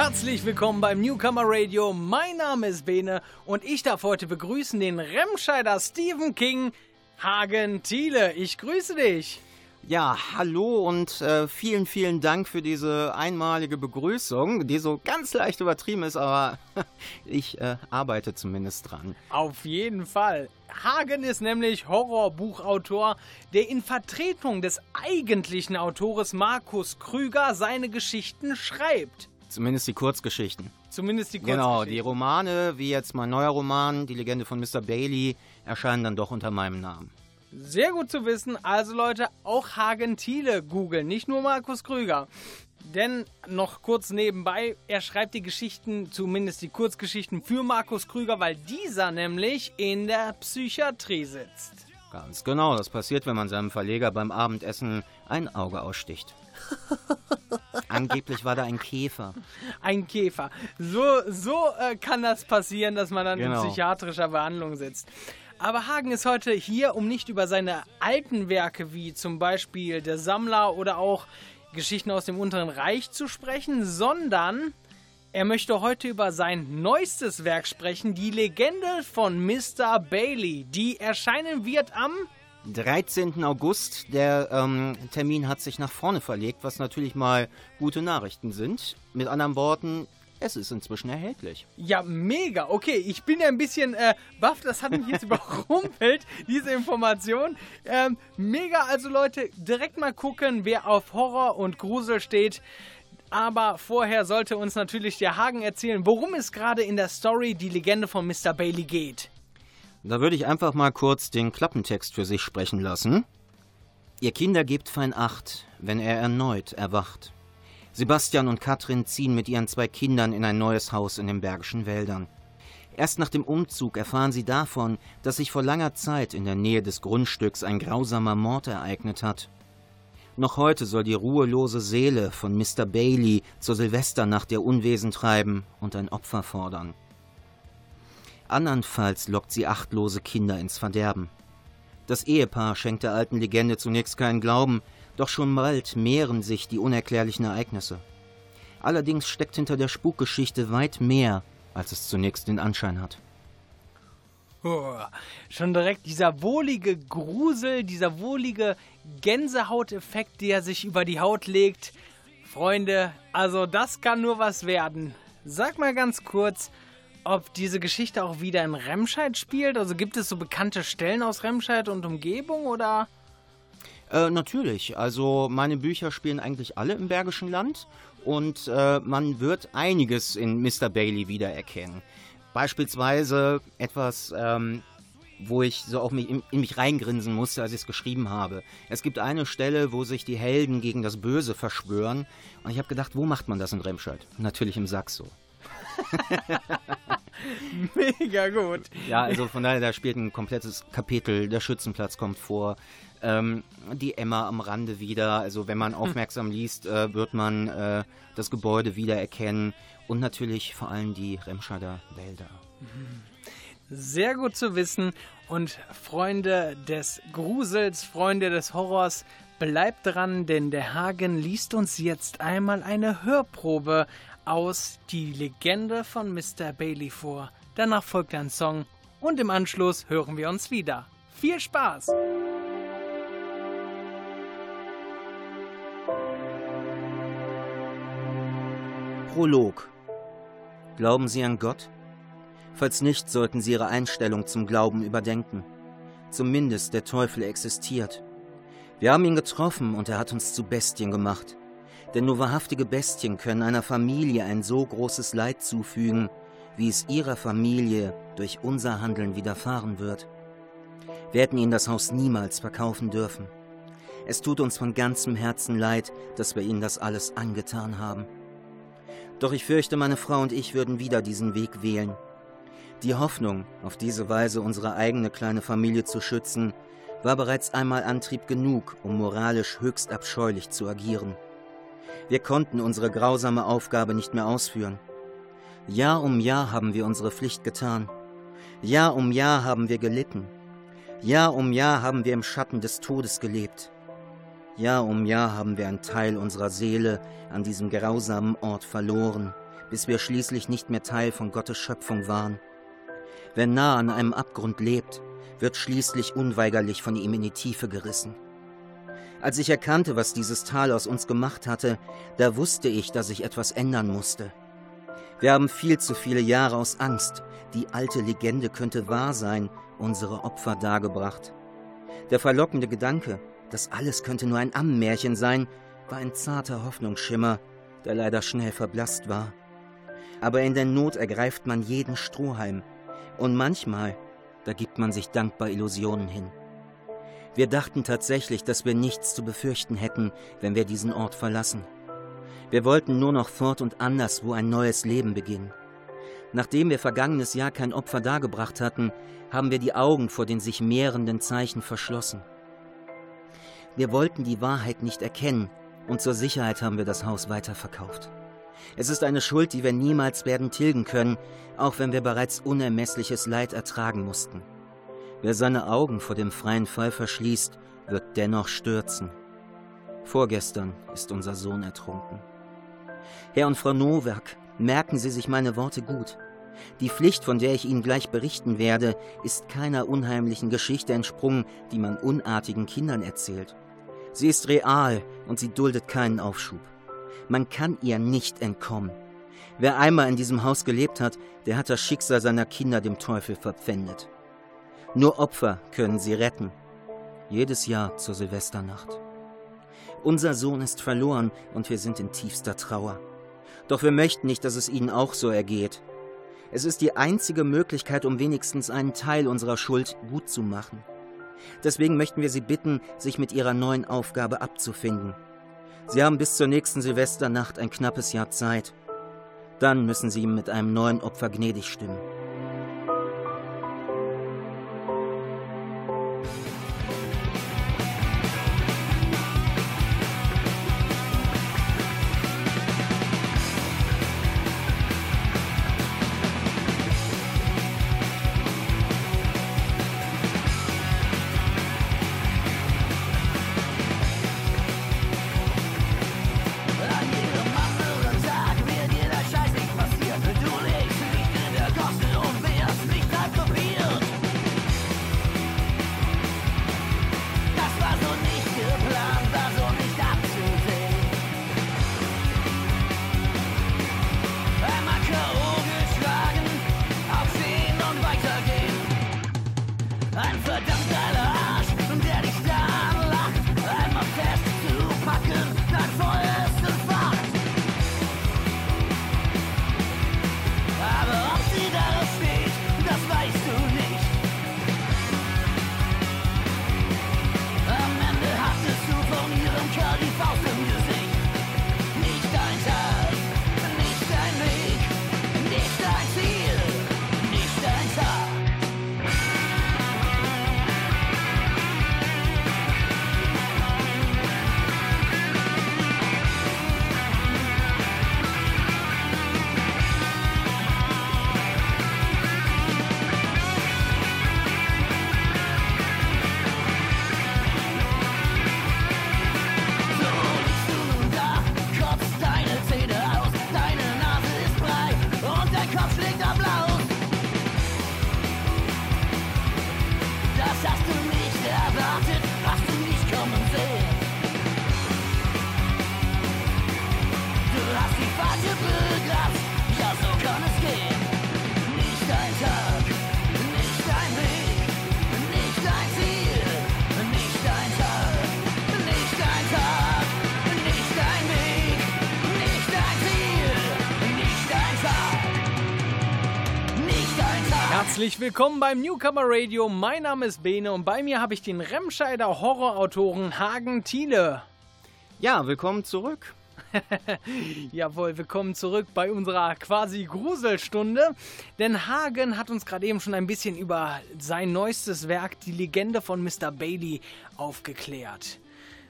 Herzlich willkommen beim Newcomer Radio. Mein Name ist Bene und ich darf heute begrüßen den Remscheider Stephen King Hagen Thiele. Ich grüße dich. Ja, hallo und äh, vielen, vielen Dank für diese einmalige Begrüßung, die so ganz leicht übertrieben ist, aber ich äh, arbeite zumindest dran. Auf jeden Fall. Hagen ist nämlich Horrorbuchautor, der in Vertretung des eigentlichen Autores Markus Krüger seine Geschichten schreibt. Zumindest die Kurzgeschichten. Zumindest die Kurzgeschichten. Genau, die Romane, wie jetzt mein neuer Roman, Die Legende von Mr. Bailey, erscheinen dann doch unter meinem Namen. Sehr gut zu wissen. Also Leute, auch Hagen Thiele googeln, nicht nur Markus Krüger. Denn noch kurz nebenbei, er schreibt die Geschichten, zumindest die Kurzgeschichten für Markus Krüger, weil dieser nämlich in der Psychiatrie sitzt. Ganz genau, das passiert, wenn man seinem Verleger beim Abendessen ein Auge aussticht. Angeblich war da ein Käfer. Ein Käfer. So, so äh, kann das passieren, dass man dann genau. in psychiatrischer Behandlung sitzt. Aber Hagen ist heute hier, um nicht über seine alten Werke wie zum Beispiel Der Sammler oder auch Geschichten aus dem Unteren Reich zu sprechen, sondern er möchte heute über sein neuestes Werk sprechen, die Legende von Mr. Bailey, die erscheinen wird am 13. August. Der ähm, Termin hat sich nach vorne verlegt, was natürlich mal gute Nachrichten sind. Mit anderen Worten, es ist inzwischen erhältlich. Ja, mega. Okay, ich bin ja ein bisschen äh, baff. Das hat mich jetzt überrumpelt, diese Information. Ähm, mega. Also Leute, direkt mal gucken, wer auf Horror und Grusel steht. Aber vorher sollte uns natürlich der Hagen erzählen, worum es gerade in der Story Die Legende von Mr. Bailey geht. Da würde ich einfach mal kurz den Klappentext für sich sprechen lassen. Ihr Kinder gebt fein Acht, wenn er erneut erwacht. Sebastian und Katrin ziehen mit ihren zwei Kindern in ein neues Haus in den Bergischen Wäldern. Erst nach dem Umzug erfahren sie davon, dass sich vor langer Zeit in der Nähe des Grundstücks ein grausamer Mord ereignet hat. Noch heute soll die ruhelose Seele von Mr. Bailey zur Silvesternacht ihr Unwesen treiben und ein Opfer fordern. Andernfalls lockt sie achtlose Kinder ins Verderben. Das Ehepaar schenkt der alten Legende zunächst keinen Glauben, doch schon bald mehren sich die unerklärlichen Ereignisse. Allerdings steckt hinter der Spukgeschichte weit mehr, als es zunächst den Anschein hat. Oh, schon direkt dieser wohlige Grusel, dieser wohlige Gänsehauteffekt, der sich über die Haut legt. Freunde, also das kann nur was werden. Sag mal ganz kurz, ob diese Geschichte auch wieder in Remscheid spielt. Also gibt es so bekannte Stellen aus Remscheid und Umgebung oder? Äh, natürlich. Also meine Bücher spielen eigentlich alle im Bergischen Land und äh, man wird einiges in Mr. Bailey wiedererkennen. Beispielsweise etwas, ähm, wo ich so auch mich in, in mich reingrinsen musste, als ich es geschrieben habe. Es gibt eine Stelle, wo sich die Helden gegen das Böse verschwören und ich habe gedacht, wo macht man das in Remscheid? Natürlich im Saxo. Mega gut. Ja, also von daher, da spielt ein komplettes Kapitel. Der Schützenplatz kommt vor. Ähm, die Emma am Rande wieder. Also wenn man aufmerksam liest, äh, wird man äh, das Gebäude wiedererkennen. Und natürlich vor allem die Remscheider Wälder. Sehr gut zu wissen. Und Freunde des Grusels, Freunde des Horrors, bleibt dran, denn der Hagen liest uns jetzt einmal eine Hörprobe aus Die Legende von Mr. Bailey vor. Danach folgt ein Song und im Anschluss hören wir uns wieder. Viel Spaß! Prolog Glauben Sie an Gott? Falls nicht, sollten Sie Ihre Einstellung zum Glauben überdenken. Zumindest der Teufel existiert. Wir haben ihn getroffen und er hat uns zu Bestien gemacht. Denn nur wahrhaftige Bestien können einer Familie ein so großes Leid zufügen, wie es ihrer Familie durch unser Handeln widerfahren wird. Wir hätten ihnen das Haus niemals verkaufen dürfen. Es tut uns von ganzem Herzen leid, dass wir ihnen das alles angetan haben. Doch ich fürchte, meine Frau und ich würden wieder diesen Weg wählen. Die Hoffnung, auf diese Weise unsere eigene kleine Familie zu schützen, war bereits einmal Antrieb genug, um moralisch höchst abscheulich zu agieren. Wir konnten unsere grausame Aufgabe nicht mehr ausführen. Jahr um Jahr haben wir unsere Pflicht getan. Jahr um Jahr haben wir gelitten. Jahr um Jahr haben wir im Schatten des Todes gelebt. Jahr um Jahr haben wir einen Teil unserer Seele an diesem grausamen Ort verloren bis wir schließlich nicht mehr Teil von Gottes Schöpfung waren. Wer nah an einem Abgrund lebt, wird schließlich unweigerlich von ihm in die Tiefe gerissen. Als ich erkannte, was dieses Tal aus uns gemacht hatte, da wusste ich, dass ich etwas ändern musste. Wir haben viel zu viele Jahre aus Angst, die alte Legende könnte wahr sein, unsere Opfer dargebracht. Der verlockende Gedanke, das alles könnte nur ein Ammenmärchen sein, war ein zarter Hoffnungsschimmer, der leider schnell verblasst war. Aber in der Not ergreift man jeden Strohhalm, und manchmal, da gibt man sich dankbar Illusionen hin. Wir dachten tatsächlich, dass wir nichts zu befürchten hätten, wenn wir diesen Ort verlassen. Wir wollten nur noch fort und anderswo ein neues Leben beginnen. Nachdem wir vergangenes Jahr kein Opfer dargebracht hatten, haben wir die Augen vor den sich mehrenden Zeichen verschlossen. Wir wollten die Wahrheit nicht erkennen und zur Sicherheit haben wir das Haus weiterverkauft. Es ist eine Schuld, die wir niemals werden tilgen können, auch wenn wir bereits unermessliches Leid ertragen mussten. Wer seine Augen vor dem freien Fall verschließt, wird dennoch stürzen. Vorgestern ist unser Sohn ertrunken. Herr und Frau Nowak, merken Sie sich meine Worte gut. Die Pflicht, von der ich Ihnen gleich berichten werde, ist keiner unheimlichen Geschichte entsprungen, die man unartigen Kindern erzählt. Sie ist real und sie duldet keinen Aufschub. Man kann ihr nicht entkommen. Wer einmal in diesem Haus gelebt hat, der hat das Schicksal seiner Kinder dem Teufel verpfändet. Nur Opfer können sie retten. Jedes Jahr zur Silvesternacht. Unser Sohn ist verloren und wir sind in tiefster Trauer. Doch wir möchten nicht, dass es ihnen auch so ergeht. Es ist die einzige Möglichkeit, um wenigstens einen Teil unserer Schuld gut zu machen. Deswegen möchten wir Sie bitten, sich mit Ihrer neuen Aufgabe abzufinden. Sie haben bis zur nächsten Silvesternacht ein knappes Jahr Zeit. Dann müssen Sie ihm mit einem neuen Opfer gnädig stimmen. Herzlich willkommen beim Newcomer Radio. Mein Name ist Bene und bei mir habe ich den Remscheider Horrorautoren Hagen Thiele. Ja, willkommen zurück. Jawohl, willkommen zurück bei unserer quasi Gruselstunde. Denn Hagen hat uns gerade eben schon ein bisschen über sein neuestes Werk, die Legende von Mr. Bailey, aufgeklärt.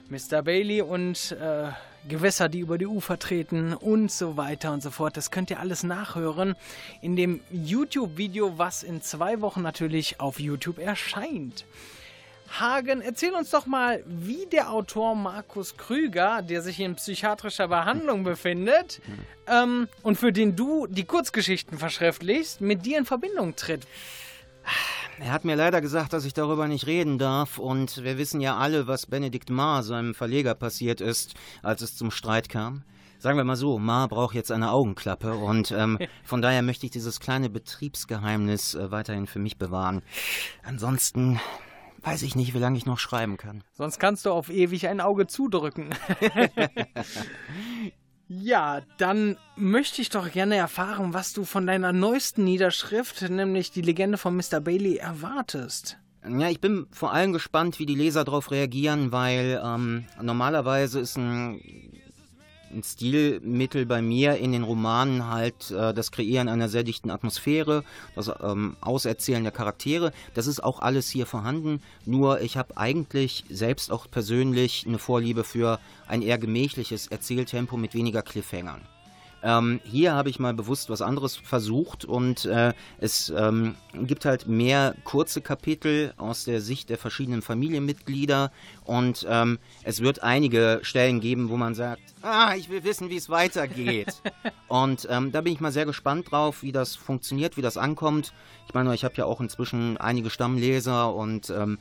Mr. Bailey und äh, Gewässer, die über die Ufer treten und so weiter und so fort. Das könnt ihr alles nachhören in dem YouTube-Video, was in zwei Wochen natürlich auf YouTube erscheint. Hagen, erzähl uns doch mal, wie der Autor Markus Krüger, der sich in psychiatrischer Behandlung befindet ähm, und für den du die Kurzgeschichten verschriftlichst, mit dir in Verbindung tritt. Er hat mir leider gesagt, dass ich darüber nicht reden darf und wir wissen ja alle, was Benedikt Ma, seinem Verleger, passiert ist, als es zum Streit kam. Sagen wir mal so, Ma braucht jetzt eine Augenklappe und ähm, von daher möchte ich dieses kleine Betriebsgeheimnis äh, weiterhin für mich bewahren. Ansonsten weiß ich nicht, wie lange ich noch schreiben kann. Sonst kannst du auf ewig ein Auge zudrücken. ja, dann möchte ich doch gerne erfahren, was du von deiner neuesten Niederschrift, nämlich die Legende von Mr. Bailey, erwartest. Ja, ich bin vor allem gespannt, wie die Leser darauf reagieren, weil ähm, normalerweise ist ein ein Stilmittel bei mir in den Romanen halt äh, das Kreieren einer sehr dichten Atmosphäre, das ähm, Auserzählen der Charaktere. Das ist auch alles hier vorhanden. Nur ich habe eigentlich selbst auch persönlich eine Vorliebe für ein eher gemächliches Erzähltempo mit weniger Cliffhangern. Ähm, hier habe ich mal bewusst was anderes versucht und äh, es ähm, gibt halt mehr kurze Kapitel aus der Sicht der verschiedenen Familienmitglieder und ähm, es wird einige Stellen geben, wo man sagt, ah, ich will wissen, wie es weitergeht. und ähm, da bin ich mal sehr gespannt drauf, wie das funktioniert, wie das ankommt. Ich meine, ich habe ja auch inzwischen einige Stammleser und ähm,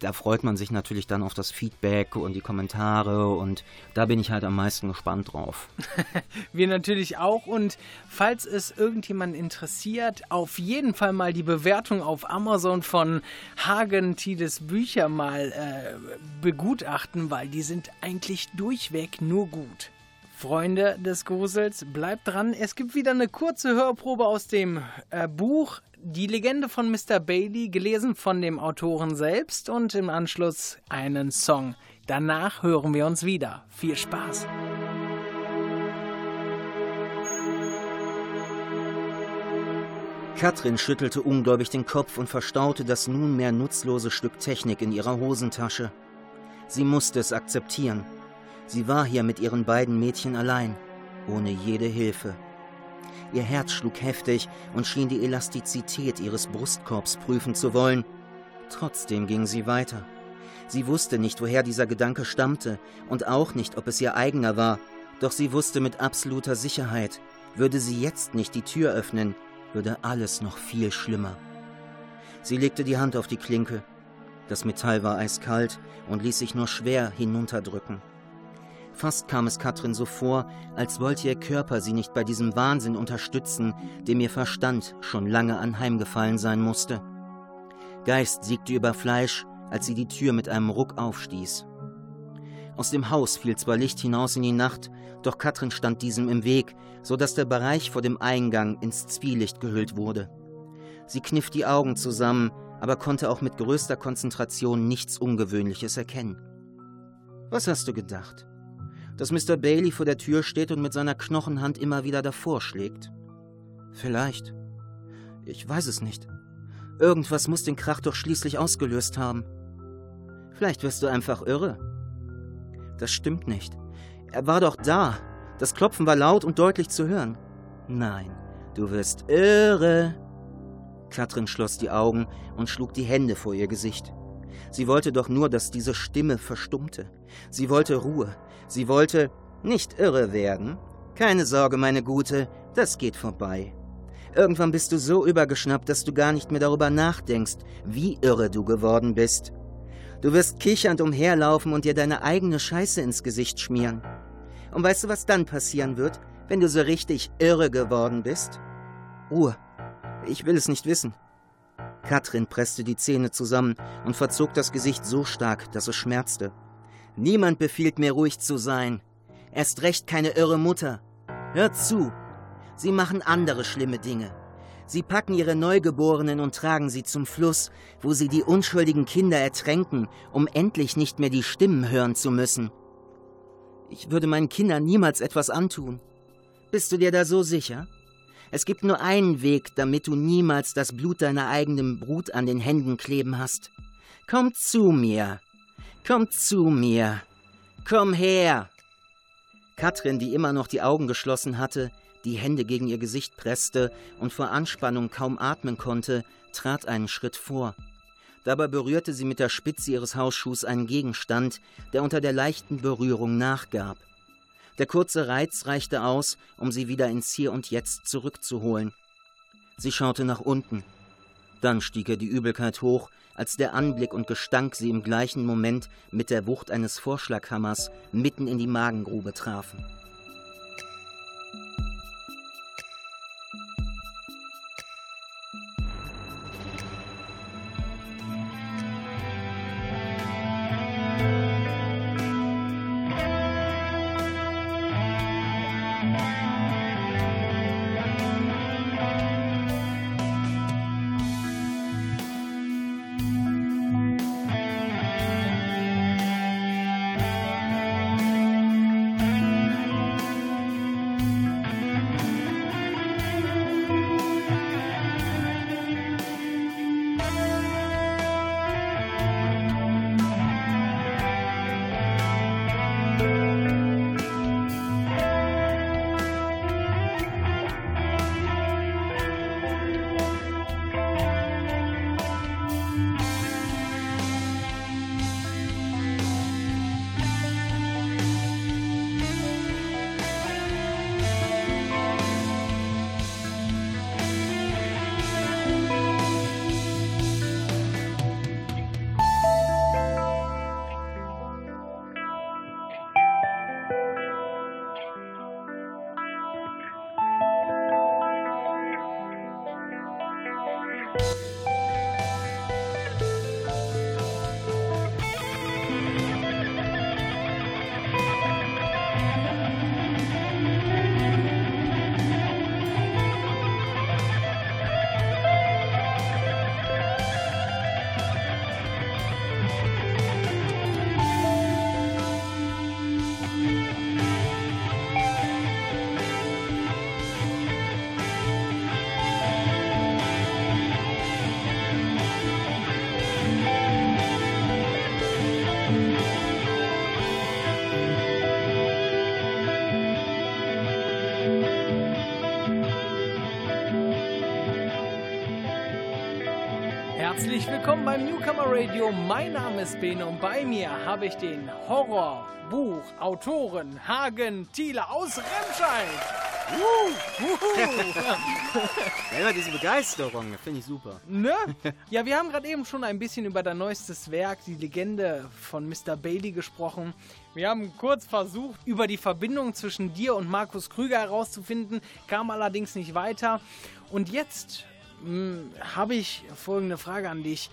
da freut man sich natürlich dann auf das Feedback und die Kommentare und da bin ich halt am meisten gespannt drauf. Wir natürlich auch und falls es irgendjemand interessiert, auf jeden Fall mal die Bewertung auf Amazon von Hagen Tides Bücher mal äh, begutachten, weil die sind eigentlich durchweg nur gut. Freunde des Grusels, bleibt dran. Es gibt wieder eine kurze Hörprobe aus dem äh, Buch Die Legende von Mr. Bailey, gelesen von dem Autoren selbst und im Anschluss einen Song. Danach hören wir uns wieder. Viel Spaß! Katrin schüttelte ungläubig den Kopf und verstaute das nunmehr nutzlose Stück Technik in ihrer Hosentasche. Sie musste es akzeptieren. Sie war hier mit ihren beiden Mädchen allein, ohne jede Hilfe. Ihr Herz schlug heftig und schien die Elastizität ihres Brustkorbs prüfen zu wollen. Trotzdem ging sie weiter. Sie wusste nicht, woher dieser Gedanke stammte und auch nicht, ob es ihr eigener war, doch sie wusste mit absoluter Sicherheit, würde sie jetzt nicht die Tür öffnen, würde alles noch viel schlimmer. Sie legte die Hand auf die Klinke. Das Metall war eiskalt und ließ sich nur schwer hinunterdrücken. Fast kam es Katrin so vor, als wollte ihr Körper sie nicht bei diesem Wahnsinn unterstützen, dem ihr Verstand schon lange anheimgefallen sein musste. Geist siegte über Fleisch, als sie die Tür mit einem Ruck aufstieß. Aus dem Haus fiel zwar Licht hinaus in die Nacht, doch Katrin stand diesem im Weg, so dass der Bereich vor dem Eingang ins Zwielicht gehüllt wurde. Sie kniff die Augen zusammen, aber konnte auch mit größter Konzentration nichts Ungewöhnliches erkennen. Was hast du gedacht? Dass Mr. Bailey vor der Tür steht und mit seiner Knochenhand immer wieder davor schlägt. Vielleicht. Ich weiß es nicht. Irgendwas muss den Krach doch schließlich ausgelöst haben. Vielleicht wirst du einfach irre. Das stimmt nicht. Er war doch da. Das Klopfen war laut und deutlich zu hören. Nein, du wirst irre. Katrin schloss die Augen und schlug die Hände vor ihr Gesicht. Sie wollte doch nur, dass diese Stimme verstummte. Sie wollte Ruhe. Sie wollte nicht irre werden. Keine Sorge, meine Gute, das geht vorbei. Irgendwann bist du so übergeschnappt, dass du gar nicht mehr darüber nachdenkst, wie irre du geworden bist. Du wirst kichernd umherlaufen und dir deine eigene Scheiße ins Gesicht schmieren. Und weißt du, was dann passieren wird, wenn du so richtig irre geworden bist? Ruhe. Ich will es nicht wissen. Katrin presste die Zähne zusammen und verzog das Gesicht so stark, dass es schmerzte. Niemand befiehlt mir ruhig zu sein. Erst recht keine irre Mutter. Hört zu. Sie machen andere schlimme Dinge. Sie packen ihre Neugeborenen und tragen sie zum Fluss, wo sie die unschuldigen Kinder ertränken, um endlich nicht mehr die Stimmen hören zu müssen. Ich würde meinen Kindern niemals etwas antun. Bist du dir da so sicher? Es gibt nur einen Weg, damit du niemals das Blut deiner eigenen Brut an den Händen kleben hast. Komm zu mir. Komm zu mir. Komm her. Katrin, die immer noch die Augen geschlossen hatte, die Hände gegen ihr Gesicht presste und vor Anspannung kaum atmen konnte, trat einen Schritt vor. Dabei berührte sie mit der Spitze ihres Hausschuhs einen Gegenstand, der unter der leichten Berührung nachgab. Der kurze Reiz reichte aus, um sie wieder ins Hier und Jetzt zurückzuholen. Sie schaute nach unten. Dann stieg ihr die Übelkeit hoch, als der Anblick und Gestank sie im gleichen Moment mit der Wucht eines Vorschlaghammers mitten in die Magengrube trafen. Herzlich willkommen beim Newcomer Radio. Mein Name ist Bene und bei mir habe ich den Horrorbuchautoren Hagen Thiele aus Remscheid. ja, immer diese Begeisterung, finde ich super. Ne? Ja, wir haben gerade eben schon ein bisschen über dein neuestes Werk, die Legende von Mr. Bailey, gesprochen. Wir haben kurz versucht, über die Verbindung zwischen dir und Markus Krüger herauszufinden, kam allerdings nicht weiter. Und jetzt habe ich folgende Frage an dich.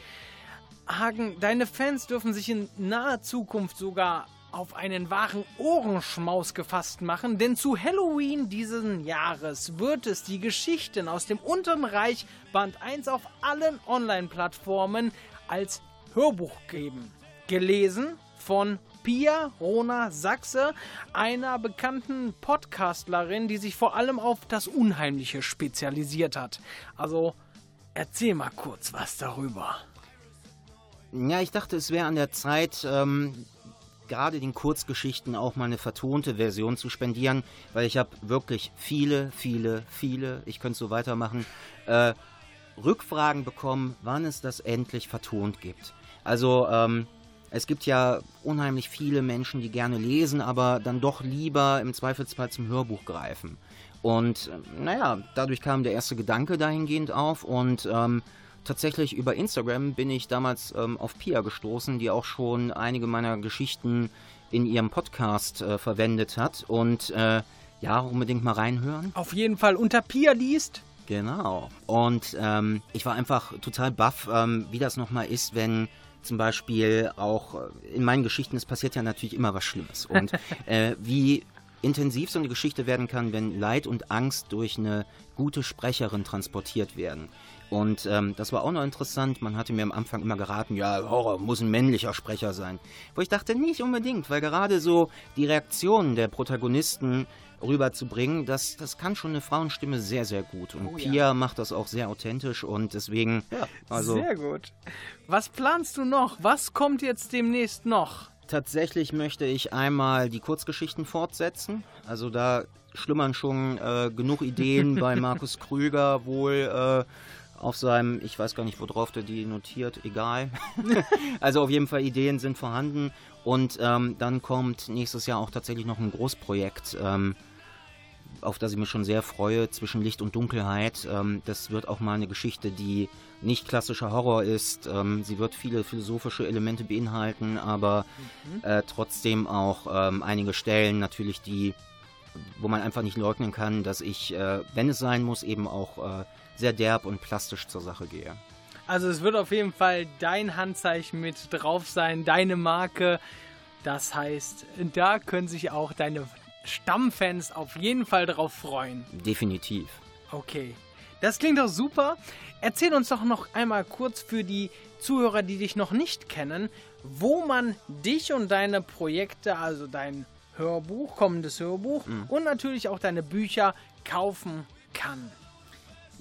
Hagen, deine Fans dürfen sich in naher Zukunft sogar auf einen wahren Ohrenschmaus gefasst machen, denn zu Halloween diesen Jahres wird es die Geschichten aus dem Unteren Reich Band 1 auf allen Online-Plattformen als Hörbuch geben. Gelesen von Pia Rona Sachse, einer bekannten Podcastlerin, die sich vor allem auf das Unheimliche spezialisiert hat. Also erzähl mal kurz was darüber. Ja, ich dachte, es wäre an der Zeit, ähm, gerade den Kurzgeschichten auch mal eine vertonte Version zu spendieren, weil ich habe wirklich viele, viele, viele, ich könnte so weitermachen, äh, Rückfragen bekommen, wann es das endlich vertont gibt. Also ähm, es gibt ja unheimlich viele Menschen, die gerne lesen, aber dann doch lieber im Zweifelsfall zum Hörbuch greifen. Und äh, naja, dadurch kam der erste Gedanke dahingehend auf und ähm, tatsächlich über Instagram bin ich damals ähm, auf Pia gestoßen, die auch schon einige meiner Geschichten in ihrem Podcast äh, verwendet hat. Und äh, ja, unbedingt mal reinhören. Auf jeden Fall unter Pia liest. Genau. Und ähm, ich war einfach total baff, ähm, wie das nochmal ist, wenn zum Beispiel auch äh, in meinen Geschichten, es passiert ja natürlich immer was Schlimmes. Und äh, wie intensiv so eine Geschichte werden kann, wenn Leid und Angst durch eine gute Sprecherin transportiert werden. Und ähm, das war auch noch interessant. Man hatte mir am Anfang immer geraten, ja, Horror muss ein männlicher Sprecher sein. Wo ich dachte, nicht unbedingt, weil gerade so die Reaktionen der Protagonisten rüberzubringen, das, das kann schon eine Frauenstimme sehr, sehr gut. Und oh, Pia ja. macht das auch sehr authentisch und deswegen. Ja, also. Sehr gut. Was planst du noch? Was kommt jetzt demnächst noch? Tatsächlich möchte ich einmal die Kurzgeschichten fortsetzen. Also da schlummern schon äh, genug Ideen bei Markus Krüger wohl. Äh, auf seinem, ich weiß gar nicht, worauf der die notiert, egal. also auf jeden Fall Ideen sind vorhanden und ähm, dann kommt nächstes Jahr auch tatsächlich noch ein Großprojekt, ähm, auf das ich mich schon sehr freue, zwischen Licht und Dunkelheit. Ähm, das wird auch mal eine Geschichte, die nicht klassischer Horror ist. Ähm, sie wird viele philosophische Elemente beinhalten, aber mhm. äh, trotzdem auch ähm, einige Stellen natürlich, die wo man einfach nicht leugnen kann, dass ich, äh, wenn es sein muss, eben auch äh, sehr derb und plastisch zur Sache gehe. Also es wird auf jeden Fall dein Handzeichen mit drauf sein, deine Marke. Das heißt, da können sich auch deine Stammfans auf jeden Fall drauf freuen. Definitiv. Okay. Das klingt doch super. Erzähl uns doch noch einmal kurz für die Zuhörer, die dich noch nicht kennen, wo man dich und deine Projekte, also dein Hörbuch, kommendes Hörbuch mhm. und natürlich auch deine Bücher kaufen kann.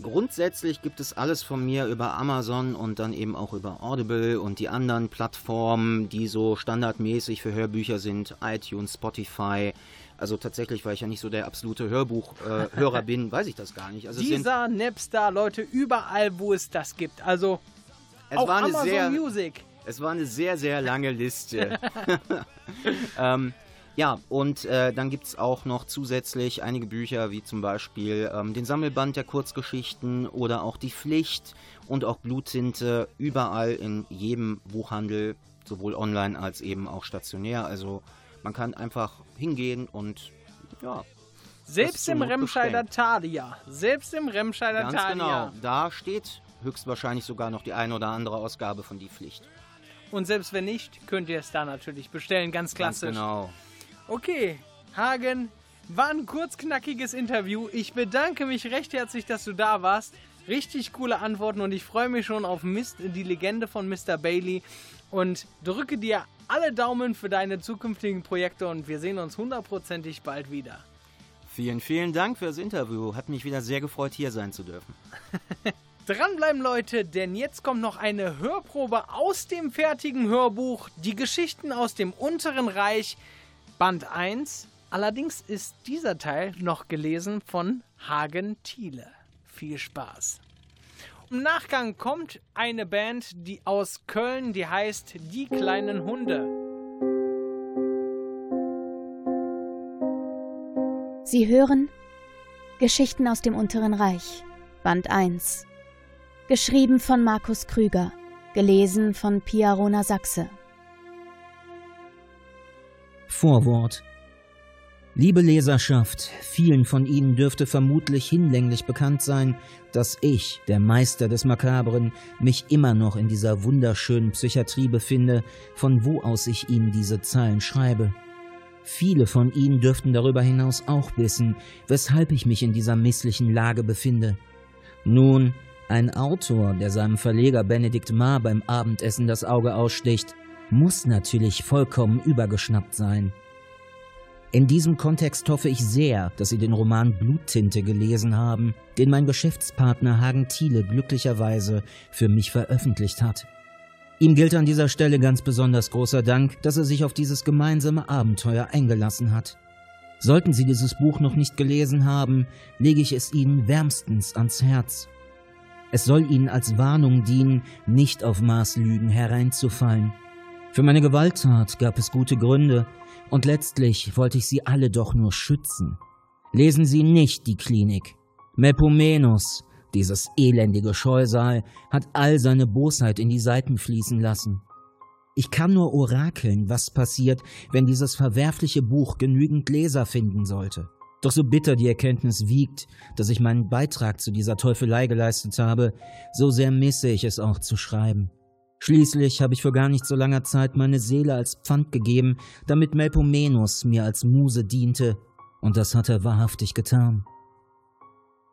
Grundsätzlich gibt es alles von mir über Amazon und dann eben auch über Audible und die anderen Plattformen, die so standardmäßig für Hörbücher sind, iTunes, Spotify. Also tatsächlich, weil ich ja nicht so der absolute Hörbuchhörer äh, bin, weiß ich das gar nicht. Also Dieser Napster, Leute, überall, wo es das gibt. Also es auch Amazon sehr, Music. Es war eine sehr, sehr lange Liste. ähm, ja, und äh, dann gibt es auch noch zusätzlich einige Bücher, wie zum Beispiel ähm, den Sammelband der Kurzgeschichten oder auch Die Pflicht und auch Bluttinte, überall in jedem Buchhandel, sowohl online als eben auch stationär. Also man kann einfach hingehen und ja. Selbst im Remscheider Thalia. Selbst im Remscheider Ganz Thalia. Genau, da steht höchstwahrscheinlich sogar noch die eine oder andere Ausgabe von Die Pflicht. Und selbst wenn nicht, könnt ihr es da natürlich bestellen, ganz klassisch. Ganz genau. Okay, Hagen, war ein kurzknackiges Interview. Ich bedanke mich recht herzlich, dass du da warst. Richtig coole Antworten und ich freue mich schon auf Mist, die Legende von Mr. Bailey und drücke dir alle Daumen für deine zukünftigen Projekte und wir sehen uns hundertprozentig bald wieder. Vielen, vielen Dank für das Interview. Hat mich wieder sehr gefreut, hier sein zu dürfen. Dranbleiben, Leute, denn jetzt kommt noch eine Hörprobe aus dem fertigen Hörbuch Die Geschichten aus dem unteren Reich. Band 1. Allerdings ist dieser Teil noch gelesen von Hagen Thiele. Viel Spaß. Im Nachgang kommt eine Band, die aus Köln, die heißt Die kleinen Hunde. Sie hören Geschichten aus dem unteren Reich, Band 1. Geschrieben von Markus Krüger, gelesen von Pia Rona Sachse. Vorwort Liebe Leserschaft, vielen von Ihnen dürfte vermutlich hinlänglich bekannt sein, dass ich, der Meister des Makabren, mich immer noch in dieser wunderschönen Psychiatrie befinde, von wo aus ich Ihnen diese Zeilen schreibe. Viele von Ihnen dürften darüber hinaus auch wissen, weshalb ich mich in dieser misslichen Lage befinde. Nun, ein Autor, der seinem Verleger Benedikt Maar beim Abendessen das Auge aussticht, muss natürlich vollkommen übergeschnappt sein. In diesem Kontext hoffe ich sehr, dass Sie den Roman Bluttinte gelesen haben, den mein Geschäftspartner Hagen Thiele glücklicherweise für mich veröffentlicht hat. Ihm gilt an dieser Stelle ganz besonders großer Dank, dass er sich auf dieses gemeinsame Abenteuer eingelassen hat. Sollten Sie dieses Buch noch nicht gelesen haben, lege ich es Ihnen wärmstens ans Herz. Es soll Ihnen als Warnung dienen, nicht auf Maßlügen hereinzufallen. Für meine Gewalttat gab es gute Gründe, und letztlich wollte ich sie alle doch nur schützen. Lesen Sie nicht die Klinik. Mepomenos, dieses elendige Scheusal, hat all seine Bosheit in die Seiten fließen lassen. Ich kann nur orakeln, was passiert, wenn dieses verwerfliche Buch genügend Leser finden sollte. Doch so bitter die Erkenntnis wiegt, dass ich meinen Beitrag zu dieser Teufelei geleistet habe, so sehr misse ich es auch zu schreiben. Schließlich habe ich vor gar nicht so langer Zeit meine Seele als Pfand gegeben, damit Melpomenos mir als Muse diente, und das hat er wahrhaftig getan.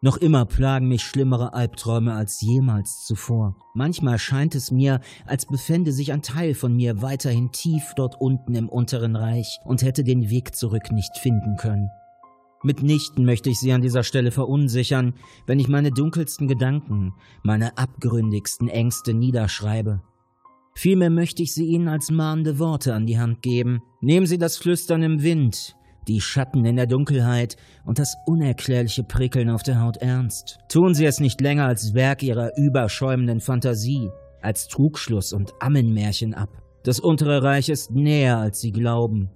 Noch immer plagen mich schlimmere Albträume als jemals zuvor. Manchmal scheint es mir, als befände sich ein Teil von mir weiterhin tief dort unten im unteren Reich und hätte den Weg zurück nicht finden können. Mitnichten möchte ich Sie an dieser Stelle verunsichern, wenn ich meine dunkelsten Gedanken, meine abgründigsten Ängste niederschreibe. Vielmehr möchte ich sie Ihnen als mahnende Worte an die Hand geben. Nehmen Sie das Flüstern im Wind die Schatten in der Dunkelheit und das unerklärliche Prickeln auf der Haut ernst. Tun Sie es nicht länger als Werk Ihrer überschäumenden Fantasie, als Trugschluss und Ammenmärchen ab. Das untere Reich ist näher, als Sie glauben.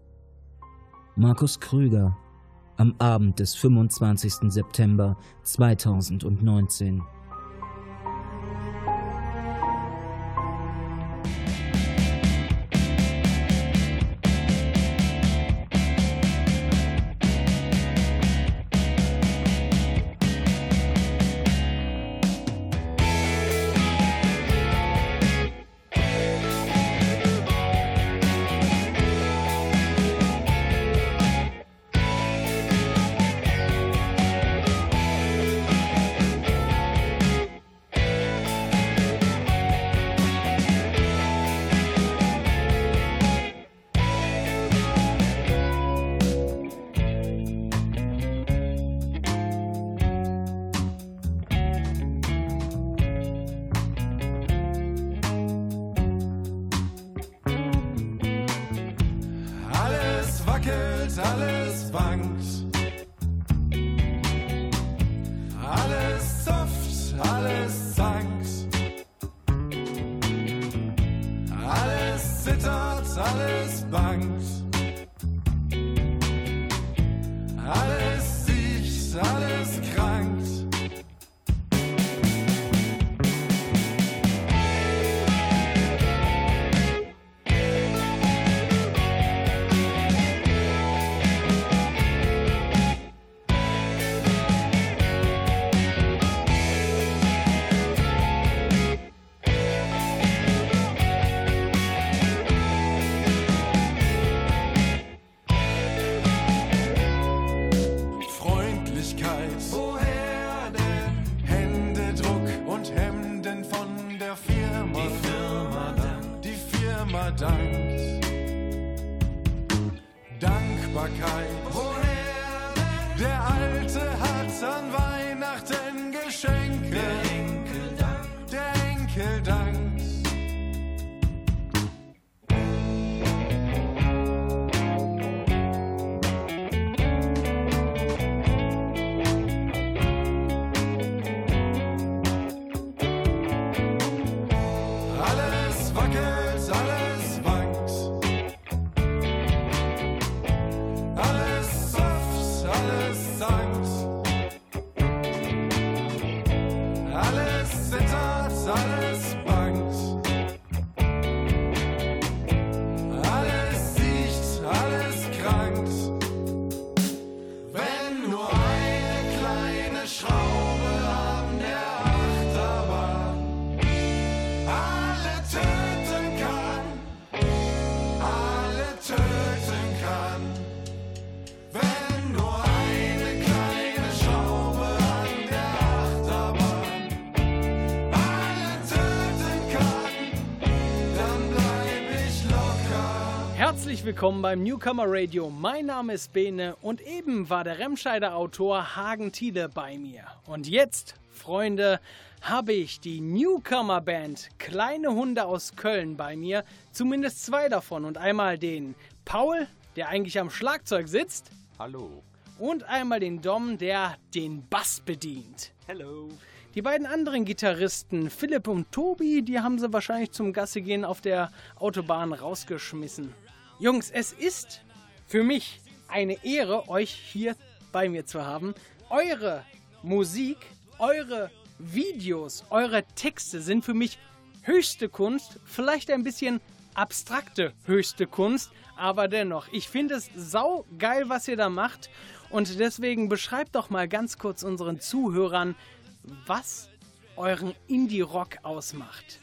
Markus Krüger am Abend des 25. September 2019. willkommen beim Newcomer Radio. Mein Name ist Bene und eben war der Remscheider Autor Hagen Thiele bei mir. Und jetzt, Freunde, habe ich die Newcomer Band Kleine Hunde aus Köln bei mir. Zumindest zwei davon. Und einmal den Paul, der eigentlich am Schlagzeug sitzt. Hallo. Und einmal den Dom, der den Bass bedient. Hallo. Die beiden anderen Gitarristen, Philipp und Tobi, die haben sie wahrscheinlich zum Gasse gehen auf der Autobahn rausgeschmissen. Jungs, es ist für mich eine Ehre, euch hier bei mir zu haben. Eure Musik, eure Videos, eure Texte sind für mich höchste Kunst, vielleicht ein bisschen abstrakte höchste Kunst, aber dennoch, ich finde es sau geil, was ihr da macht und deswegen beschreibt doch mal ganz kurz unseren Zuhörern, was euren Indie-Rock ausmacht.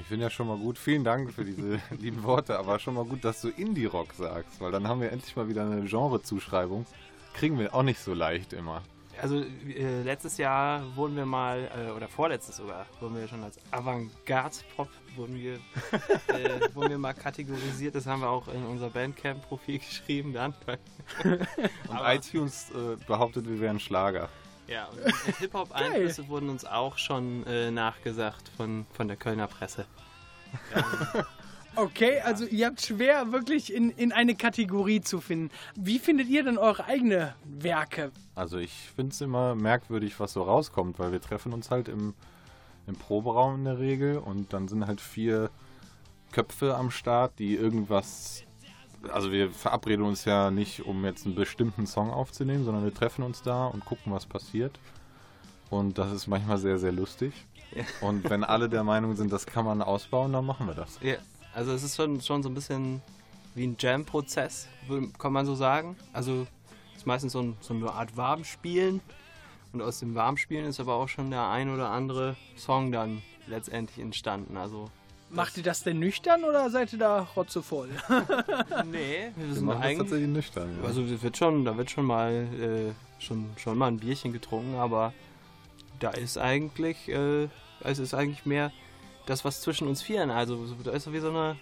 Ich finde ja schon mal gut, vielen Dank für diese lieben Worte, aber schon mal gut, dass du Indie-Rock sagst, weil dann haben wir endlich mal wieder eine Genre-Zuschreibung. Kriegen wir auch nicht so leicht immer. Also äh, letztes Jahr wurden wir mal, äh, oder vorletztes sogar, wurden wir schon als Avantgarde-Pop, wurden wir, äh, wurden wir mal kategorisiert. Das haben wir auch in unser Bandcamp-Profil geschrieben. Dann. Und iTunes äh, behauptet, wir wären Schlager. Ja, und Hip-Hop-Einflüsse wurden uns auch schon äh, nachgesagt von, von der Kölner Presse. Ja. Okay, also ihr habt schwer wirklich in, in eine Kategorie zu finden. Wie findet ihr denn eure eigenen Werke? Also ich finde es immer merkwürdig, was so rauskommt, weil wir treffen uns halt im, im Proberaum in der Regel und dann sind halt vier Köpfe am Start, die irgendwas also wir verabreden uns ja nicht, um jetzt einen bestimmten Song aufzunehmen, sondern wir treffen uns da und gucken, was passiert. Und das ist manchmal sehr, sehr lustig. Ja. Und wenn alle der Meinung sind, das kann man ausbauen, dann machen wir das. Ja, also es ist schon, schon so ein bisschen wie ein Jam-Prozess, kann man so sagen. Also es ist meistens so, ein, so eine Art Warmspielen. Und aus dem Warmspielen ist aber auch schon der ein oder andere Song dann letztendlich entstanden. Also Macht ihr das denn nüchtern oder seid ihr da rotzevoll? nee, wir sind eigentlich tatsächlich nüchtern. Ja. Also wird schon, da wird schon mal äh, schon, schon mal ein Bierchen getrunken, aber da ist eigentlich, äh, es ist eigentlich mehr das, was zwischen uns vieren. Also da ist so wie so eine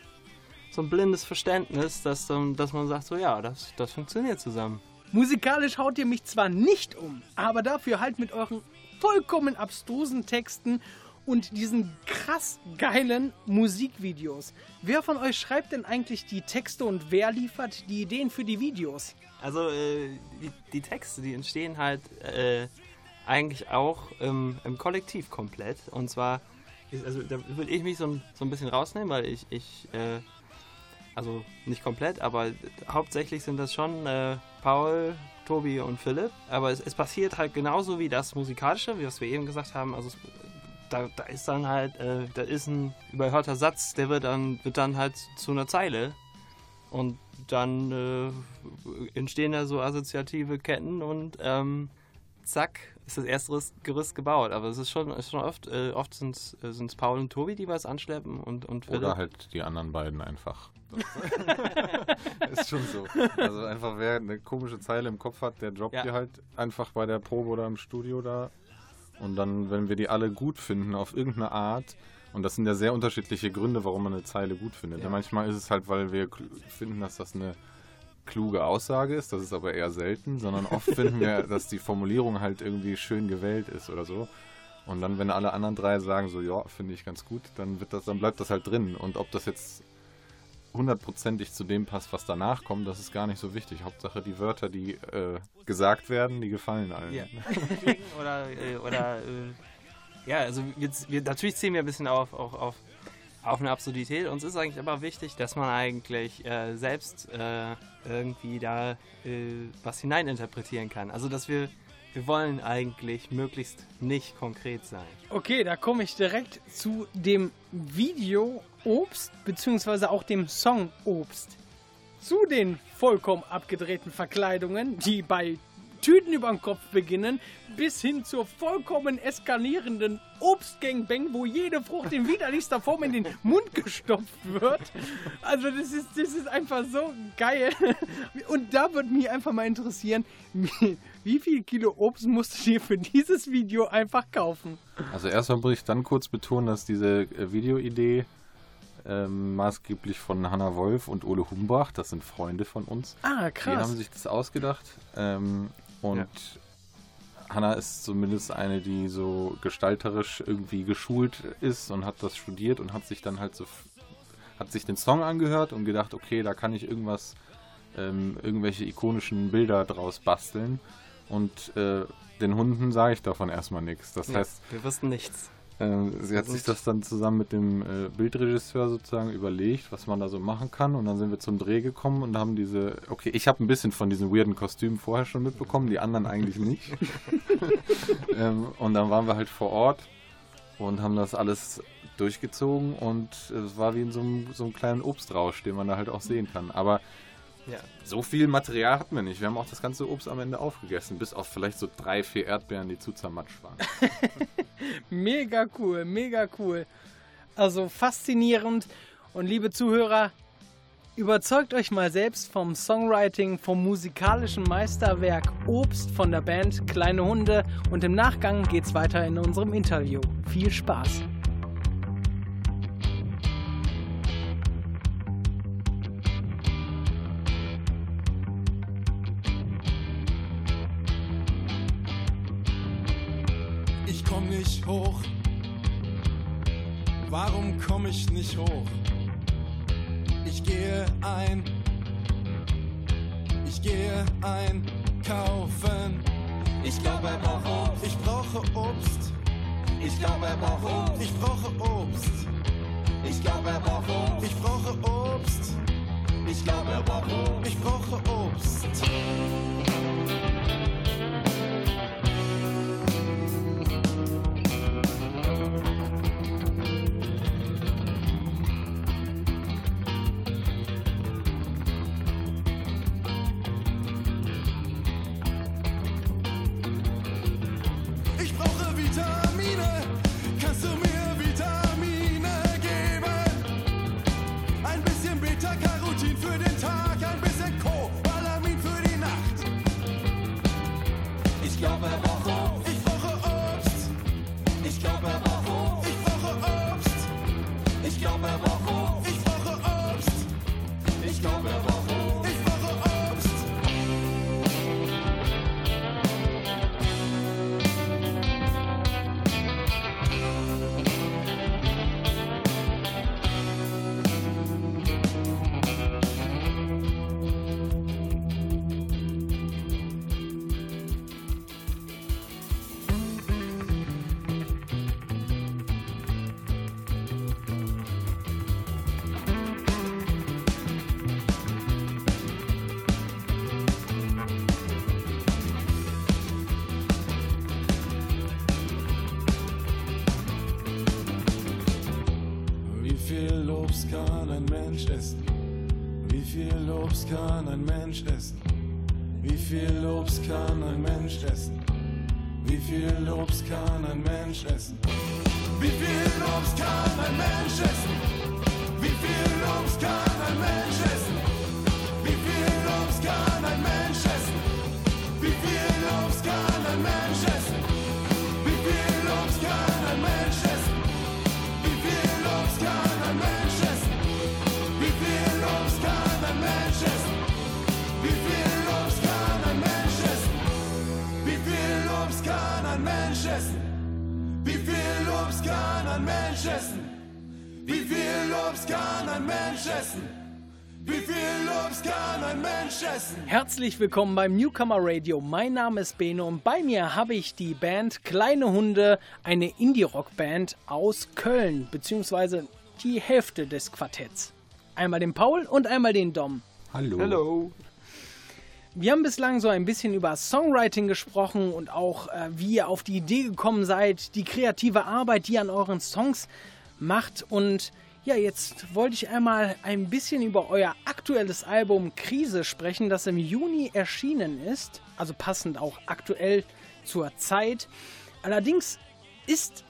so ein blindes Verständnis, dass, dass man sagt, so ja, das, das funktioniert zusammen. Musikalisch haut ihr mich zwar nicht um, aber dafür halt mit euren vollkommen abstrusen Texten und diesen krass geilen Musikvideos. Wer von euch schreibt denn eigentlich die Texte und wer liefert die Ideen für die Videos? Also äh, die, die, Texte, die entstehen halt äh, eigentlich auch ähm, im Kollektiv komplett. Und zwar, also da würde ich mich so, so, ein bisschen rausnehmen, weil ich, ich äh, also nicht komplett, aber hauptsächlich sind das schon äh, Paul, Tobi und Philipp. Aber es, es, passiert halt genauso wie das Musikalische, wie was wir eben gesagt haben. Also es, da, da ist dann halt, äh, da ist ein überhörter Satz, der wird dann, wird dann halt zu einer Zeile. Und dann äh, entstehen da so assoziative Ketten und ähm, zack, ist das erste Gerüst gebaut. Aber es ist schon, ist schon oft, äh, oft sind es äh, Paul und Tobi, die was anschleppen und, und Philipp. Oder halt die anderen beiden einfach. ist schon so. Also einfach, wer eine komische Zeile im Kopf hat, der droppt ja. die halt einfach bei der Probe oder im Studio da und dann, wenn wir die alle gut finden, auf irgendeine Art, und das sind ja sehr unterschiedliche Gründe, warum man eine Zeile gut findet. Ja. manchmal ist es halt, weil wir finden, dass das eine kluge Aussage ist, das ist aber eher selten, sondern oft finden wir, dass die Formulierung halt irgendwie schön gewählt ist oder so. Und dann, wenn alle anderen drei sagen so, ja, finde ich ganz gut, dann wird das, dann bleibt das halt drin. Und ob das jetzt hundertprozentig zu dem passt, was danach kommt, das ist gar nicht so wichtig. Hauptsache die Wörter, die äh, gesagt werden, die gefallen allen. Ja. oder, äh, oder äh, ja, also jetzt, wir, natürlich ziehen wir ein bisschen auf, auf, auf, auf eine Absurdität. Uns ist eigentlich aber wichtig, dass man eigentlich äh, selbst äh, irgendwie da äh, was hineininterpretieren kann. Also dass wir wir wollen eigentlich möglichst nicht konkret sein. Okay, da komme ich direkt zu dem Video Obst, beziehungsweise auch dem Song Obst. Zu den vollkommen abgedrehten Verkleidungen, die bei Tüten über den Kopf beginnen, bis hin zur vollkommen eskalierenden Obstgangbang, wo jede Frucht in widerlichster Form in den Mund gestopft wird. Also das ist, das ist einfach so geil. Und da würde mich einfach mal interessieren, wie viel Kilo Obst musstet ihr für dieses Video einfach kaufen? Also erstmal muss ich dann kurz betonen, dass diese äh, Videoidee ähm, maßgeblich von Hanna Wolf und Ole Humbach, das sind Freunde von uns. Ah, krass. Die haben sich das ausgedacht. Ähm, und ja. Hanna ist zumindest eine, die so gestalterisch irgendwie geschult ist und hat das studiert und hat sich dann halt so hat sich den Song angehört und gedacht, okay, da kann ich irgendwas, ähm, irgendwelche ikonischen Bilder draus basteln. Und äh, den Hunden sage ich davon erstmal nichts. Das ja, heißt. Wir wissen nichts. Äh, sie hat sich das dann zusammen mit dem äh, Bildregisseur sozusagen überlegt, was man da so machen kann. Und dann sind wir zum Dreh gekommen und haben diese. Okay, ich habe ein bisschen von diesen weirden Kostümen vorher schon mitbekommen, die anderen eigentlich nicht. ähm, und dann waren wir halt vor Ort und haben das alles durchgezogen und es war wie in so einem, so einem kleinen Obstrausch, den man da halt auch sehen kann. Aber ja. So viel Material hatten wir nicht. Wir haben auch das ganze Obst am Ende aufgegessen, bis auf vielleicht so drei, vier Erdbeeren, die zu zermatscht waren. mega cool, mega cool. Also faszinierend. Und liebe Zuhörer, überzeugt euch mal selbst vom Songwriting, vom musikalischen Meisterwerk Obst von der Band Kleine Hunde. Und im Nachgang geht's weiter in unserem Interview. Viel Spaß! Hoch? Warum komm ich nicht hoch? Ich gehe ein, ich gehe einkaufen. Ich glaube, er braucht Obst. Ich brauche Obst. Ich glaube, er braucht Obst. Ich brauche Obst. Ich glaube, er braucht Obst. Ich brauche Obst. Ich glaube, er braucht Obst. Ich brauche Obst. Mensch essen? Wie viel Obst kann ein Mensch essen? Wie viel Obst kann Mensch essen? Wie viel Obst kann ein Mensch essen? Herzlich willkommen beim Newcomer Radio. Mein Name ist Beno und bei mir habe ich die Band Kleine Hunde, eine Indie-Rock-Band aus Köln, beziehungsweise die Hälfte des Quartetts. Einmal den Paul und einmal den Dom. Hallo. Hallo. Wir haben bislang so ein bisschen über Songwriting gesprochen und auch, äh, wie ihr auf die Idee gekommen seid, die kreative Arbeit, die ihr an euren Songs macht. Und ja, jetzt wollte ich einmal ein bisschen über euer aktuelles Album Krise sprechen, das im Juni erschienen ist. Also passend auch aktuell zur Zeit. Allerdings ist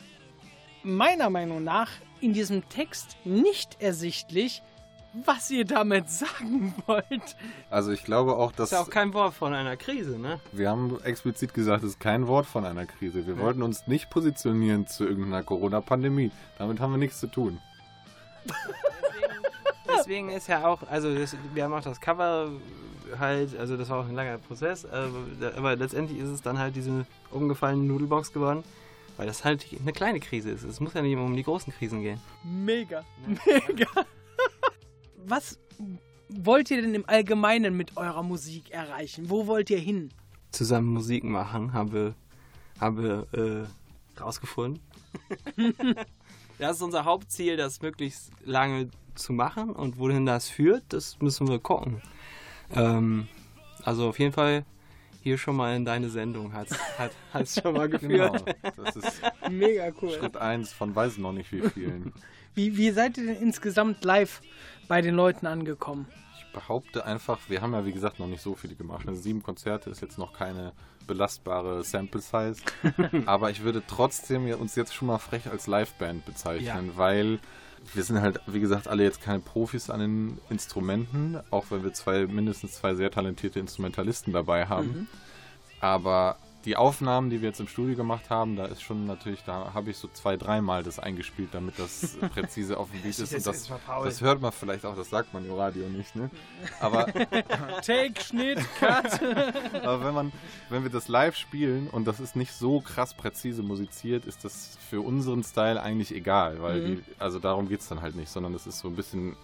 meiner Meinung nach in diesem Text nicht ersichtlich, was ihr damit sagen wollt. Also ich glaube auch, dass Ist ja auch kein Wort von einer Krise, ne? wir haben explizit gesagt, es ist kein Wort von einer Krise. Wir wollten uns nicht positionieren zu irgendeiner Corona-Pandemie. Damit haben wir nichts zu tun. Deswegen ist ja auch, also das, wir haben auch das Cover halt, also das war auch ein langer Prozess, aber, aber letztendlich ist es dann halt diese umgefallene Nudelbox geworden, weil das halt eine kleine Krise ist. Es muss ja nicht immer um die großen Krisen gehen. Mega, mega. Was wollt ihr denn im Allgemeinen mit eurer Musik erreichen? Wo wollt ihr hin? Zusammen Musik machen, haben wir, haben wir äh, rausgefunden. das ist unser Hauptziel, das möglichst lange zu machen und wohin das führt, das müssen wir gucken. Ähm, also auf jeden Fall hier schon mal in deine Sendung hat hat hat's schon mal geführt. Genau. Das ist Mega cool. Schritt 1 von weiß noch nicht wie vielen. Wie, wie seid ihr denn insgesamt live bei den Leuten angekommen? Behaupte einfach, wir haben ja wie gesagt noch nicht so viele gemacht. Also sieben Konzerte ist jetzt noch keine belastbare Sample Size. Aber ich würde trotzdem ja uns jetzt schon mal frech als Liveband bezeichnen, weil wir sind halt, wie gesagt, alle jetzt keine Profis an den Instrumenten, auch wenn wir zwei, mindestens zwei sehr talentierte Instrumentalisten dabei haben. Aber die Aufnahmen, die wir jetzt im Studio gemacht haben, da ist schon natürlich, da habe ich so zwei, dreimal das eingespielt, damit das präzise auf dem Beat ist. Und das, das hört man vielleicht auch, das sagt man im Radio nicht, ne? Aber Take, Schnitt, Cut. aber wenn man, wenn wir das live spielen und das ist nicht so krass präzise musiziert, ist das für unseren Style eigentlich egal, weil Mhm. die, also darum geht es dann halt nicht, sondern es ist so ein bisschen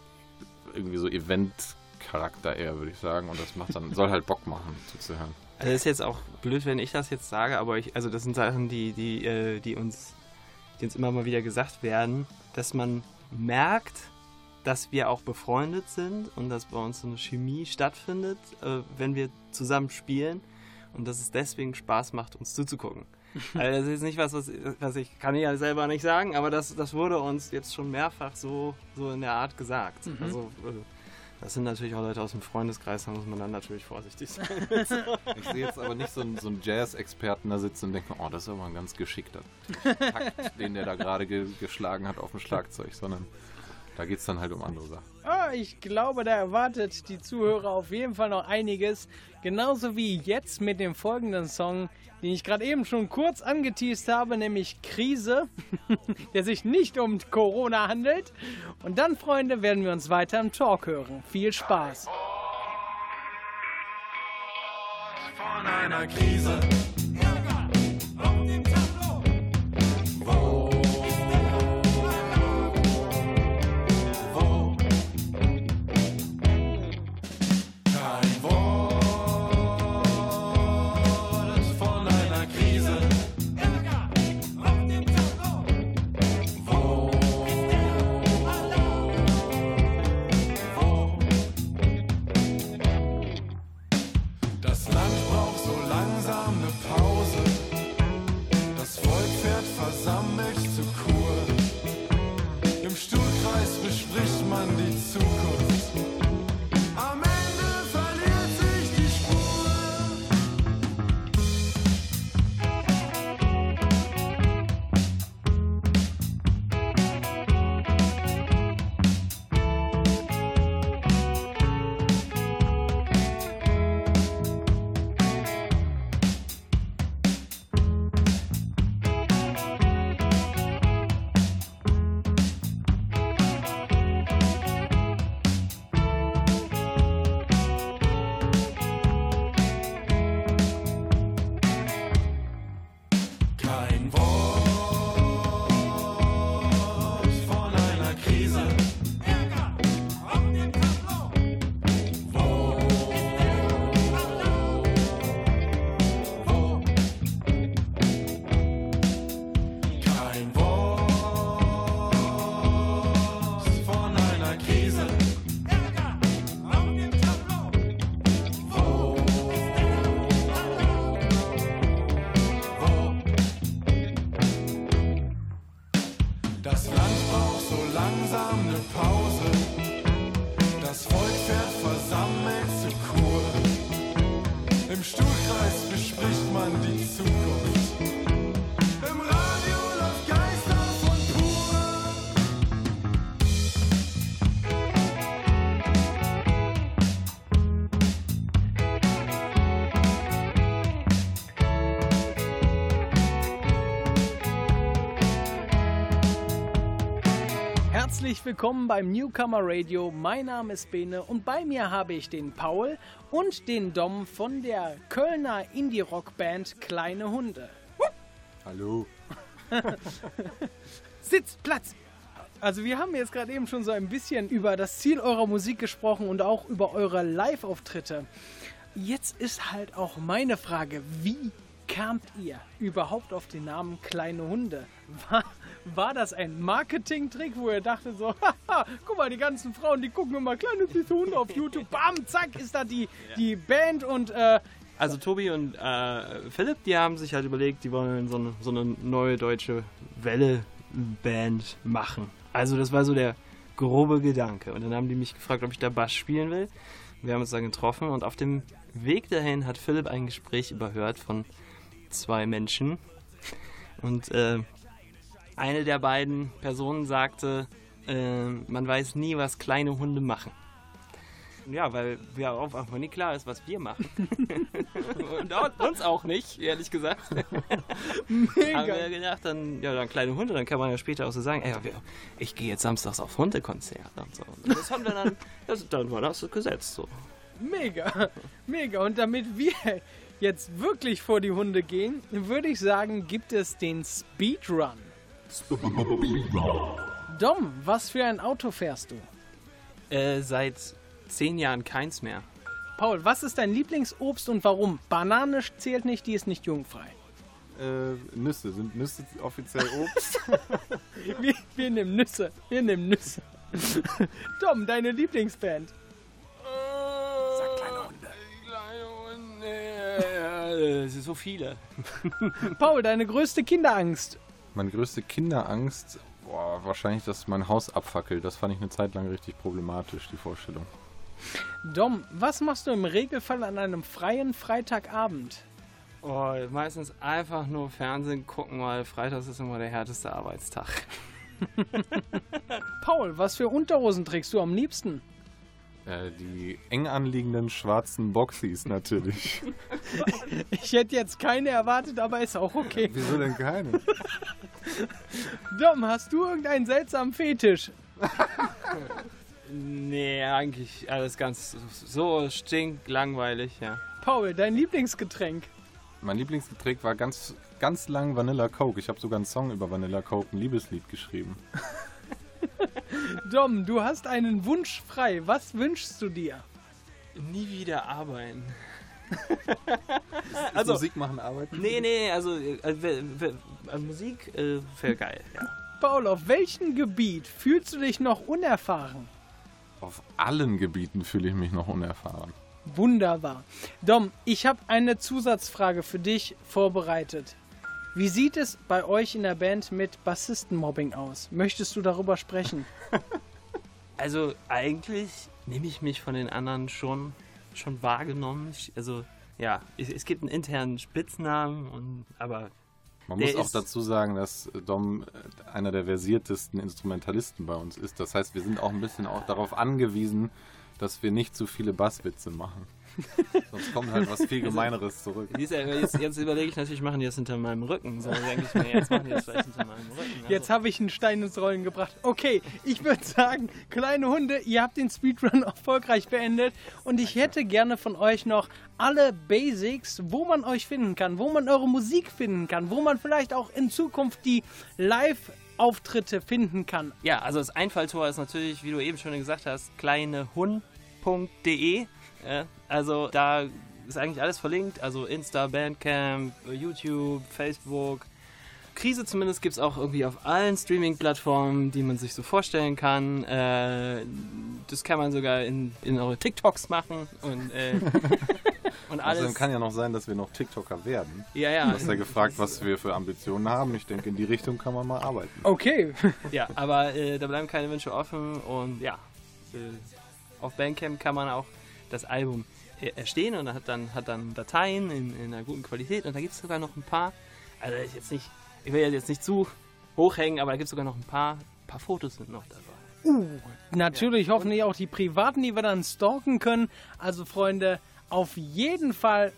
irgendwie so Event-Charakter eher, würde ich sagen. Und das macht dann, soll halt Bock machen, zuzuhören. Also das ist jetzt auch blöd, wenn ich das jetzt sage, aber ich, also das sind Sachen, die, die, äh, die uns, die uns immer mal wieder gesagt werden, dass man merkt, dass wir auch befreundet sind und dass bei uns so eine Chemie stattfindet, äh, wenn wir zusammen spielen und dass es deswegen Spaß macht, uns zuzugucken. Also das ist nicht was, was, was ich kann ich ja selber nicht sagen, aber das, das wurde uns jetzt schon mehrfach so, so in der Art gesagt. Mhm. Also äh, das sind natürlich auch Leute aus dem Freundeskreis, da muss man dann natürlich vorsichtig sein. ich sehe jetzt aber nicht so einen, so einen Jazz-Experten da sitzen und denke, oh, das ist aber ein ganz geschickter Takt, den der da gerade ge geschlagen hat auf dem Schlagzeug, sondern da geht es dann halt um andere Sachen. Ah, ich glaube, da erwartet die Zuhörer auf jeden Fall noch einiges. Genauso wie jetzt mit dem folgenden Song, den ich gerade eben schon kurz angeteased habe, nämlich Krise, der sich nicht um Corona handelt. Und dann, Freunde, werden wir uns weiter im Talk hören. Viel Spaß. Von einer Krise. Herzlich willkommen beim Newcomer Radio. Mein Name ist Bene und bei mir habe ich den Paul und den Dom von der Kölner Indie-Rock-Band Kleine Hunde. Hallo. Sitz, Platz. Also wir haben jetzt gerade eben schon so ein bisschen über das Ziel eurer Musik gesprochen und auch über eure Live-Auftritte. Jetzt ist halt auch meine Frage, wie kamt ihr überhaupt auf den Namen Kleine Hunde? War, war das ein Marketing-Trick, wo ihr dachtet so, haha, guck mal, die ganzen Frauen, die gucken immer kleine süße Hunde auf YouTube, bam, zack, ist da die, die Band und äh, also Tobi und äh, Philipp, die haben sich halt überlegt, die wollen so eine, so eine neue deutsche Welle-Band machen. Also das war so der grobe Gedanke. Und dann haben die mich gefragt, ob ich da Bass spielen will. Wir haben uns dann getroffen und auf dem Weg dahin hat Philipp ein Gespräch überhört von zwei Menschen. Und äh, eine der beiden Personen sagte, äh, man weiß nie, was kleine Hunde machen. Ja, weil wir auch einfach nie klar ist, was wir machen. Und uns auch nicht, ehrlich gesagt. Mega. Haben wir gedacht, dann, ja, dann kleine Hunde, dann kann man ja später auch so sagen, ey, ich gehe jetzt samstags auf Hundekonzert und so. Und das haben wir dann, das, dann war das gesetzt so. Mega, mega. Und damit wir jetzt wirklich vor die Hunde gehen, würde ich sagen, gibt es den Speedrun. Dom, was für ein Auto fährst du? Äh, seit zehn Jahren keins mehr. Paul, was ist dein Lieblingsobst und warum? Banane zählt nicht, die ist nicht jugendfrei. Äh, Nüsse. Sind Nüsse offiziell Obst? wir, wir nehmen Nüsse. Wir nehmen Nüsse. Tom, deine Lieblingsband? Sag kleine Hunde. Kleine Hunde. Es sind so viele. Paul, deine größte Kinderangst? Meine größte Kinderangst, boah, wahrscheinlich, dass mein Haus abfackelt. Das fand ich eine Zeit lang richtig problematisch, die Vorstellung. Dom, was machst du im Regelfall an einem freien Freitagabend? Oh, meistens einfach nur Fernsehen gucken, weil Freitags ist immer der härteste Arbeitstag. Paul, was für Unterhosen trägst du am liebsten? Äh, die eng anliegenden schwarzen Boxies natürlich. ich hätte jetzt keine erwartet, aber ist auch okay. Wieso denn keine? Dom, hast du irgendeinen seltsamen Fetisch? nee, eigentlich alles ganz so stinklangweilig, ja. Paul, dein Lieblingsgetränk? Mein Lieblingsgetränk war ganz, ganz lang Vanilla Coke. Ich habe sogar einen Song über Vanilla Coke, ein Liebeslied geschrieben. Dom, du hast einen Wunsch frei. Was wünschst du dir? Nie wieder arbeiten. also Musik machen, arbeiten? Nee, nee, also äh, äh, Musik äh, wäre geil, ja. Paul, auf welchem Gebiet fühlst du dich noch unerfahren? Auf allen Gebieten fühle ich mich noch unerfahren. Wunderbar. Dom, ich habe eine Zusatzfrage für dich vorbereitet. Wie sieht es bei euch in der Band mit Bassistenmobbing aus? Möchtest du darüber sprechen? Also eigentlich nehme ich mich von den anderen schon, schon wahrgenommen. Also ja, es, es gibt einen internen Spitznamen, und, aber man muss auch dazu sagen, dass Dom einer der versiertesten Instrumentalisten bei uns ist. Das heißt, wir sind auch ein bisschen auch darauf angewiesen, dass wir nicht zu viele Basswitze machen. Sonst kommt halt was viel Gemeineres zurück. Jetzt, jetzt überlege ich natürlich, machen die das hinter meinem Rücken. So denke ich mir, jetzt machen die das vielleicht hinter meinem Rücken. Also. Jetzt habe ich einen Stein ins Rollen gebracht. Okay, ich würde sagen, kleine Hunde, ihr habt den Speedrun erfolgreich beendet und ich hätte gerne von euch noch alle Basics, wo man euch finden kann, wo man eure Musik finden kann, wo man vielleicht auch in Zukunft die Live Auftritte finden kann. Ja, also das Einfalltor ist natürlich, wie du eben schon gesagt hast, kleinehund.de. Ja, also da ist eigentlich alles verlinkt. Also Insta, Bandcamp, YouTube, Facebook. Krise zumindest gibt es auch irgendwie auf allen Streaming-Plattformen, die man sich so vorstellen kann. Äh, das kann man sogar in, in eure TikToks machen und äh, Und alles. Also kann ja noch sein, dass wir noch TikToker werden. Ja, ja. Du hast ja gefragt, was wir für Ambitionen haben. Ich denke, in die Richtung kann man mal arbeiten. Okay. ja, aber äh, da bleiben keine Wünsche offen und ja, äh, auf Bandcamp kann man auch das Album äh, erstehen und hat dann, hat dann Dateien in, in einer guten Qualität und da gibt es sogar noch ein paar, also ich, jetzt nicht, ich will jetzt nicht zu hochhängen, aber da gibt es sogar noch ein paar, paar Fotos sind noch dabei. Uh, natürlich ja. hoffentlich auch die privaten, die wir dann stalken können. Also Freunde, auf jeden Fall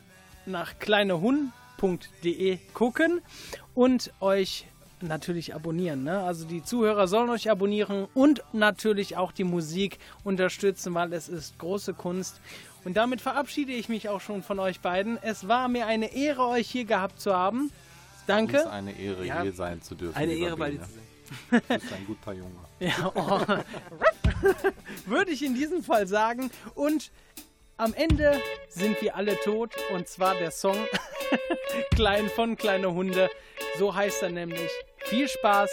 nach kleinehund.de gucken und euch natürlich abonnieren. Ne? Also die Zuhörer sollen euch abonnieren und natürlich auch die Musik unterstützen, weil es ist große Kunst. Und damit verabschiede ich mich auch schon von euch beiden. Es war mir eine Ehre, euch hier gehabt zu haben. Danke. Es ist eine Ehre, ja, hier sein zu dürfen. Eine Ehre bei dir zu sein. Du bist ein guter Junge. Ja, oh. Würde ich in diesem Fall sagen. Und am Ende sind wir alle tot und zwar der Song Klein von Kleine Hunde. So heißt er nämlich. Viel Spaß!